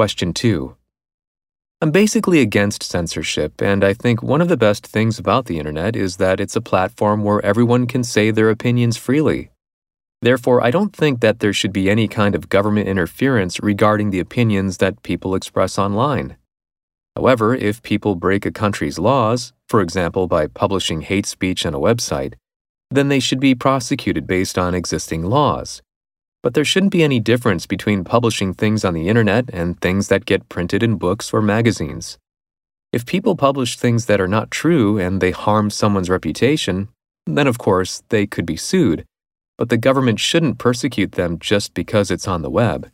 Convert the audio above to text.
Question 2. I'm basically against censorship, and I think one of the best things about the internet is that it's a platform where everyone can say their opinions freely. Therefore, I don't think that there should be any kind of government interference regarding the opinions that people express online. However, if people break a country's laws, for example by publishing hate speech on a website, then they should be prosecuted based on existing laws. But there shouldn't be any difference between publishing things on the internet and things that get printed in books or magazines. If people publish things that are not true and they harm someone's reputation, then of course they could be sued, but the government shouldn't persecute them just because it's on the web.